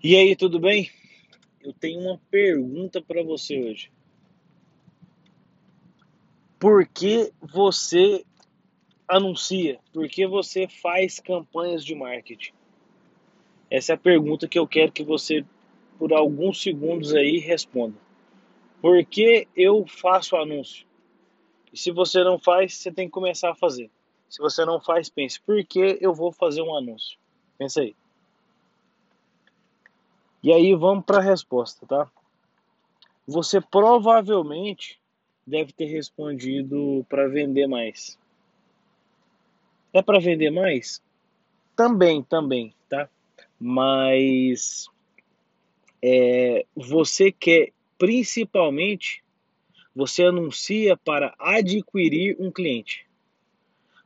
E aí, tudo bem? Eu tenho uma pergunta para você hoje. Por que você anuncia? Por que você faz campanhas de marketing? Essa é a pergunta que eu quero que você, por alguns segundos aí, responda. Por que eu faço anúncio? E se você não faz, você tem que começar a fazer. Se você não faz, pense, por que eu vou fazer um anúncio? Pensa aí. E aí vamos para a resposta, tá? Você provavelmente deve ter respondido para vender mais. É para vender mais? Também, também, tá? Mas é, você quer principalmente você anuncia para adquirir um cliente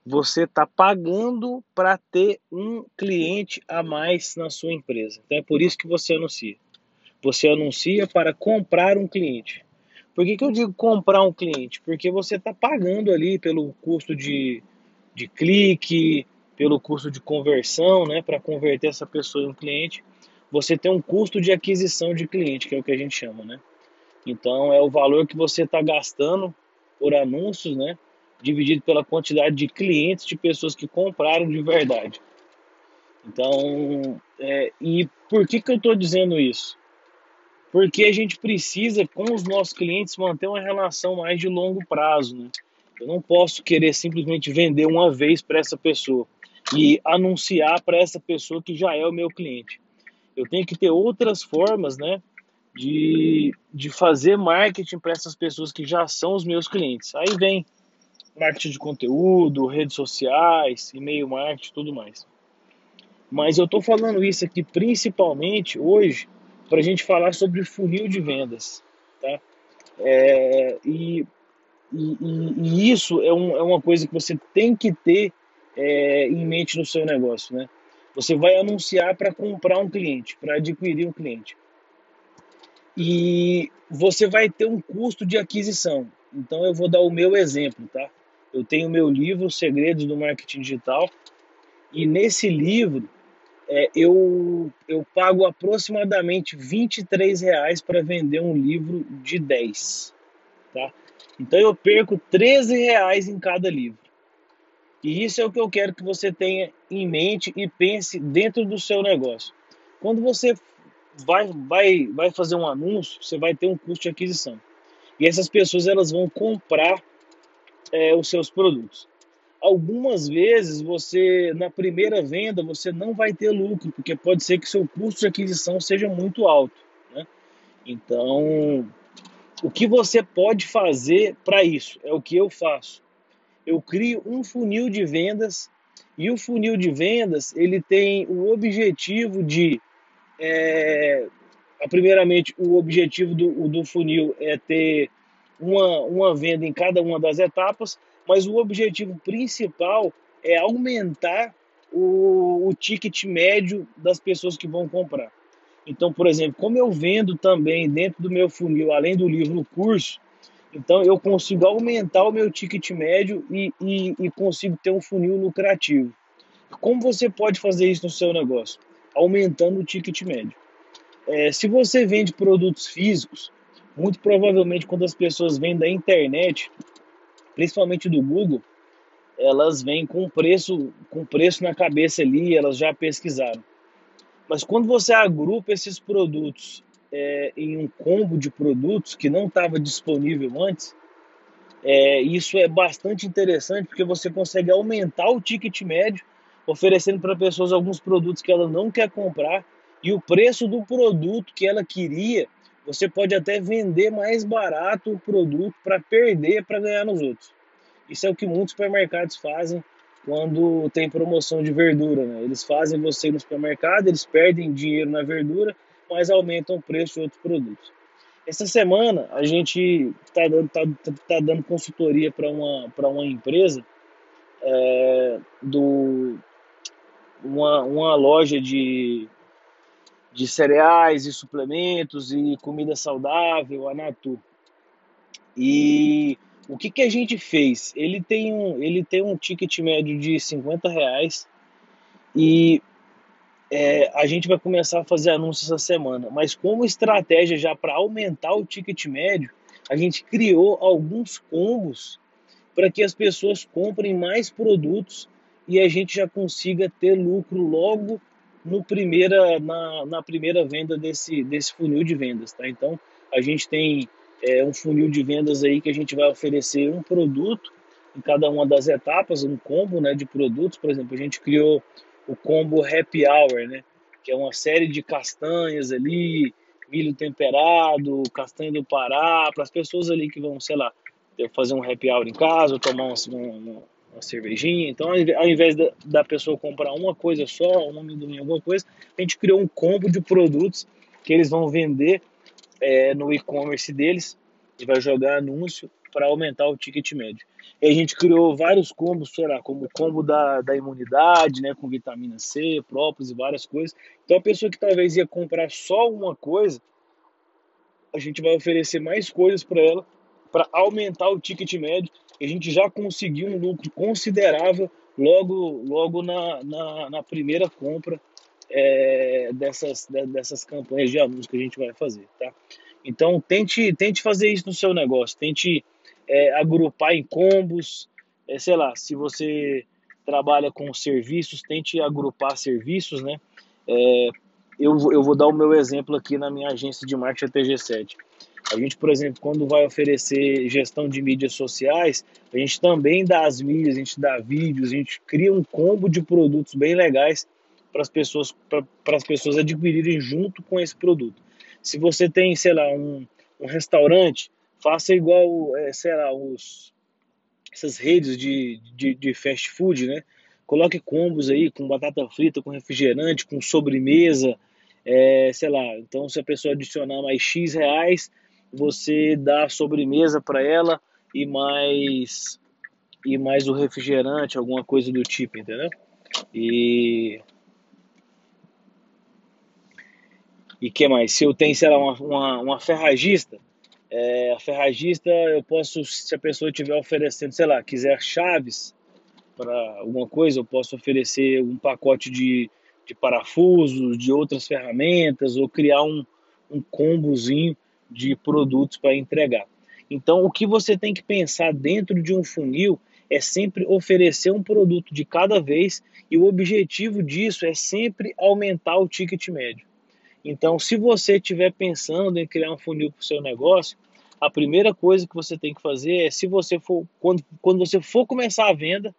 você está pagando para ter um cliente a mais na sua empresa. Então é por isso que você anuncia. Você anuncia para comprar um cliente. Por que, que eu digo comprar um cliente? Porque você está pagando ali pelo custo de, de clique, pelo custo de conversão, né, para converter essa pessoa em um cliente. Você tem um custo de aquisição de cliente, que é o que a gente chama, né? Então é o valor que você está gastando por anúncios, né? Dividido pela quantidade de clientes, de pessoas que compraram de verdade. Então, é, e por que, que eu estou dizendo isso? Porque a gente precisa, com os nossos clientes, manter uma relação mais de longo prazo. Né? Eu não posso querer simplesmente vender uma vez para essa pessoa e anunciar para essa pessoa que já é o meu cliente. Eu tenho que ter outras formas né, de, de fazer marketing para essas pessoas que já são os meus clientes. Aí vem marketing de conteúdo, redes sociais, e-mail marketing, tudo mais. Mas eu estou falando isso aqui principalmente hoje para a gente falar sobre funil de vendas, tá? É, e, e, e, isso é, um, é, uma coisa que você tem que ter é, em mente no seu negócio, né? Você vai anunciar para comprar um cliente, para adquirir um cliente. E você vai ter um custo de aquisição. Então eu vou dar o meu exemplo, tá? Eu tenho meu livro Segredos do Marketing Digital e nesse livro é, eu, eu pago aproximadamente 23 reais para vender um livro de 10. Tá? Então eu perco 13 reais em cada livro. E isso é o que eu quero que você tenha em mente e pense dentro do seu negócio. Quando você vai, vai, vai fazer um anúncio, você vai ter um custo de aquisição. E essas pessoas elas vão comprar é, os seus produtos. Algumas vezes você, na primeira venda, você não vai ter lucro, porque pode ser que seu custo de aquisição seja muito alto. Né? Então, o que você pode fazer para isso? É o que eu faço. Eu crio um funil de vendas e o funil de vendas ele tem o objetivo de, é, primeiramente, o objetivo do, do funil é ter uma, uma venda em cada uma das etapas, mas o objetivo principal é aumentar o, o ticket médio das pessoas que vão comprar. Então, por exemplo, como eu vendo também dentro do meu funil, além do livro, o curso, então eu consigo aumentar o meu ticket médio e, e, e, consigo ter um funil lucrativo. Como você pode fazer isso no seu negócio? Aumentando o ticket médio. É, se você vende produtos físicos, muito provavelmente quando as pessoas vêm da internet, principalmente do Google, elas vêm com preço, com preço na cabeça ali, elas já pesquisaram. Mas quando você agrupa esses produtos é, em um combo de produtos que não estava disponível antes, é, isso é bastante interessante porque você consegue aumentar o ticket médio, oferecendo para pessoas alguns produtos que ela não quer comprar e o preço do produto que ela queria você pode até vender mais barato o produto para perder para ganhar nos outros. Isso é o que muitos supermercados fazem quando tem promoção de verdura. Né? Eles fazem você no supermercado, eles perdem dinheiro na verdura, mas aumentam o preço de outros produtos. Essa semana a gente está dando, tá, tá dando consultoria para uma, uma empresa é, do uma, uma loja de de cereais e suplementos e comida saudável, a Natu. E o que, que a gente fez? Ele tem um, ele tem um ticket médio de 50 reais e é, a gente vai começar a fazer anúncios essa semana, mas como estratégia já para aumentar o ticket médio, a gente criou alguns combos para que as pessoas comprem mais produtos e a gente já consiga ter lucro logo no primeira, na, na primeira venda desse, desse funil de vendas. Tá? Então, a gente tem é, um funil de vendas aí que a gente vai oferecer um produto em cada uma das etapas, um combo né, de produtos. Por exemplo, a gente criou o combo Happy Hour, né, que é uma série de castanhas ali, milho temperado, castanha do Pará, para as pessoas ali que vão, sei lá, fazer um happy hour em casa, ou tomar uma, uma, uma cervejinha. Então, ao invés da, da pessoa comprar uma coisa só, um amendoim, alguma coisa, a gente criou um combo de produtos que eles vão vender é, no e-commerce deles e vai jogar anúncio para aumentar o ticket médio. E a gente criou vários combos, sei lá, como o combo da, da imunidade, né, com vitamina C, própolis e várias coisas. Então a pessoa que talvez ia comprar só uma coisa, a gente vai oferecer mais coisas para ela para aumentar o ticket médio. A gente já conseguiu um lucro considerável logo, logo na, na, na primeira compra é, dessas, dessas campanhas de anúncios que a gente vai fazer, tá? Então tente, tente fazer isso no seu negócio, tente é, agrupar em combos, é, sei lá, se você trabalha com serviços, tente agrupar serviços, né? É, eu, eu vou dar o meu exemplo aqui na minha agência de marketing TG7. A gente, por exemplo, quando vai oferecer gestão de mídias sociais, a gente também dá as mídias, a gente dá vídeos, a gente cria um combo de produtos bem legais para as pessoas, para as pessoas adquirirem junto com esse produto. Se você tem, sei lá, um, um restaurante, faça igual, é, sei lá, os, essas redes de, de, de fast food, né? Coloque combos aí com batata frita, com refrigerante, com sobremesa, é, sei lá. Então, se a pessoa adicionar mais X reais, você dá sobremesa para ela e mais e mais o refrigerante, alguma coisa do tipo, entendeu? E e que mais? Se eu tenho, sei lá, uma, uma, uma ferragista, é, a ferragista eu posso, se a pessoa estiver oferecendo, sei lá, quiser chaves para alguma coisa, eu posso oferecer um pacote de, de parafusos, de outras ferramentas, ou criar um, um combozinho de produtos para entregar. Então, o que você tem que pensar dentro de um funil é sempre oferecer um produto de cada vez e o objetivo disso é sempre aumentar o ticket médio. Então, se você estiver pensando em criar um funil para o seu negócio, a primeira coisa que você tem que fazer é, se você for, quando, quando você for começar a venda,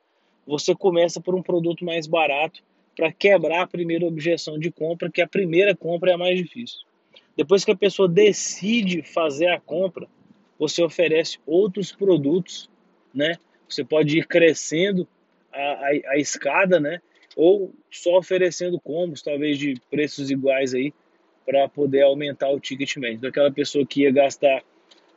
você começa por um produto mais barato para quebrar a primeira objeção de compra, que a primeira compra é a mais difícil. Depois que a pessoa decide fazer a compra, você oferece outros produtos, né? Você pode ir crescendo a, a, a escada, né? Ou só oferecendo combos, talvez de preços iguais aí, para poder aumentar o ticket médio. Então, aquela pessoa que ia gastar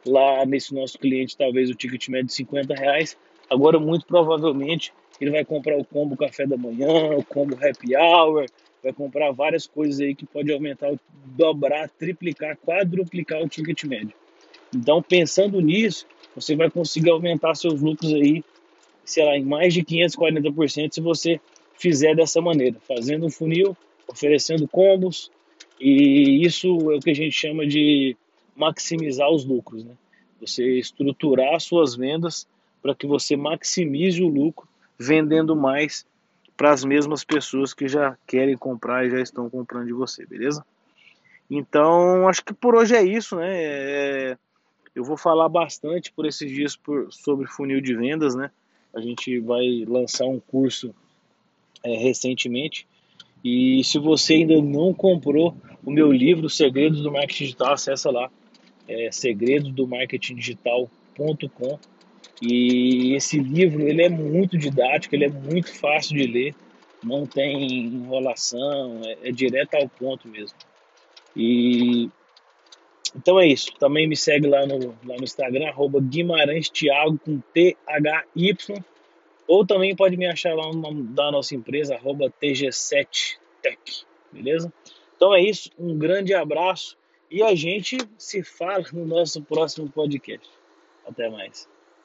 lá nesse nosso cliente, talvez o ticket médio de 50 reais, agora muito provavelmente ele vai comprar o combo café da manhã, o combo happy hour, vai comprar várias coisas aí que pode aumentar, dobrar, triplicar, quadruplicar o ticket médio. Então, pensando nisso, você vai conseguir aumentar seus lucros aí, sei lá, em mais de 540% se você fizer dessa maneira, fazendo um funil, oferecendo combos, e isso é o que a gente chama de maximizar os lucros, né? Você estruturar suas vendas para que você maximize o lucro vendendo mais para as mesmas pessoas que já querem comprar e já estão comprando de você, beleza? Então, acho que por hoje é isso, né? É, eu vou falar bastante por esses dias por, sobre funil de vendas, né? A gente vai lançar um curso é, recentemente. E se você ainda não comprou o meu livro Segredos do Marketing Digital, acessa lá, é segredosdomarketingdigital.com e esse livro ele é muito didático, ele é muito fácil de ler, não tem enrolação, é, é direto ao ponto mesmo. E então é isso. Também me segue lá no, lá no Instagram, arroba Guimarães Thiago com T-H-Y. Ou também pode me achar lá no da nossa empresa, arroba TG7Tech. Beleza? Então é isso. Um grande abraço e a gente se fala no nosso próximo podcast. Até mais.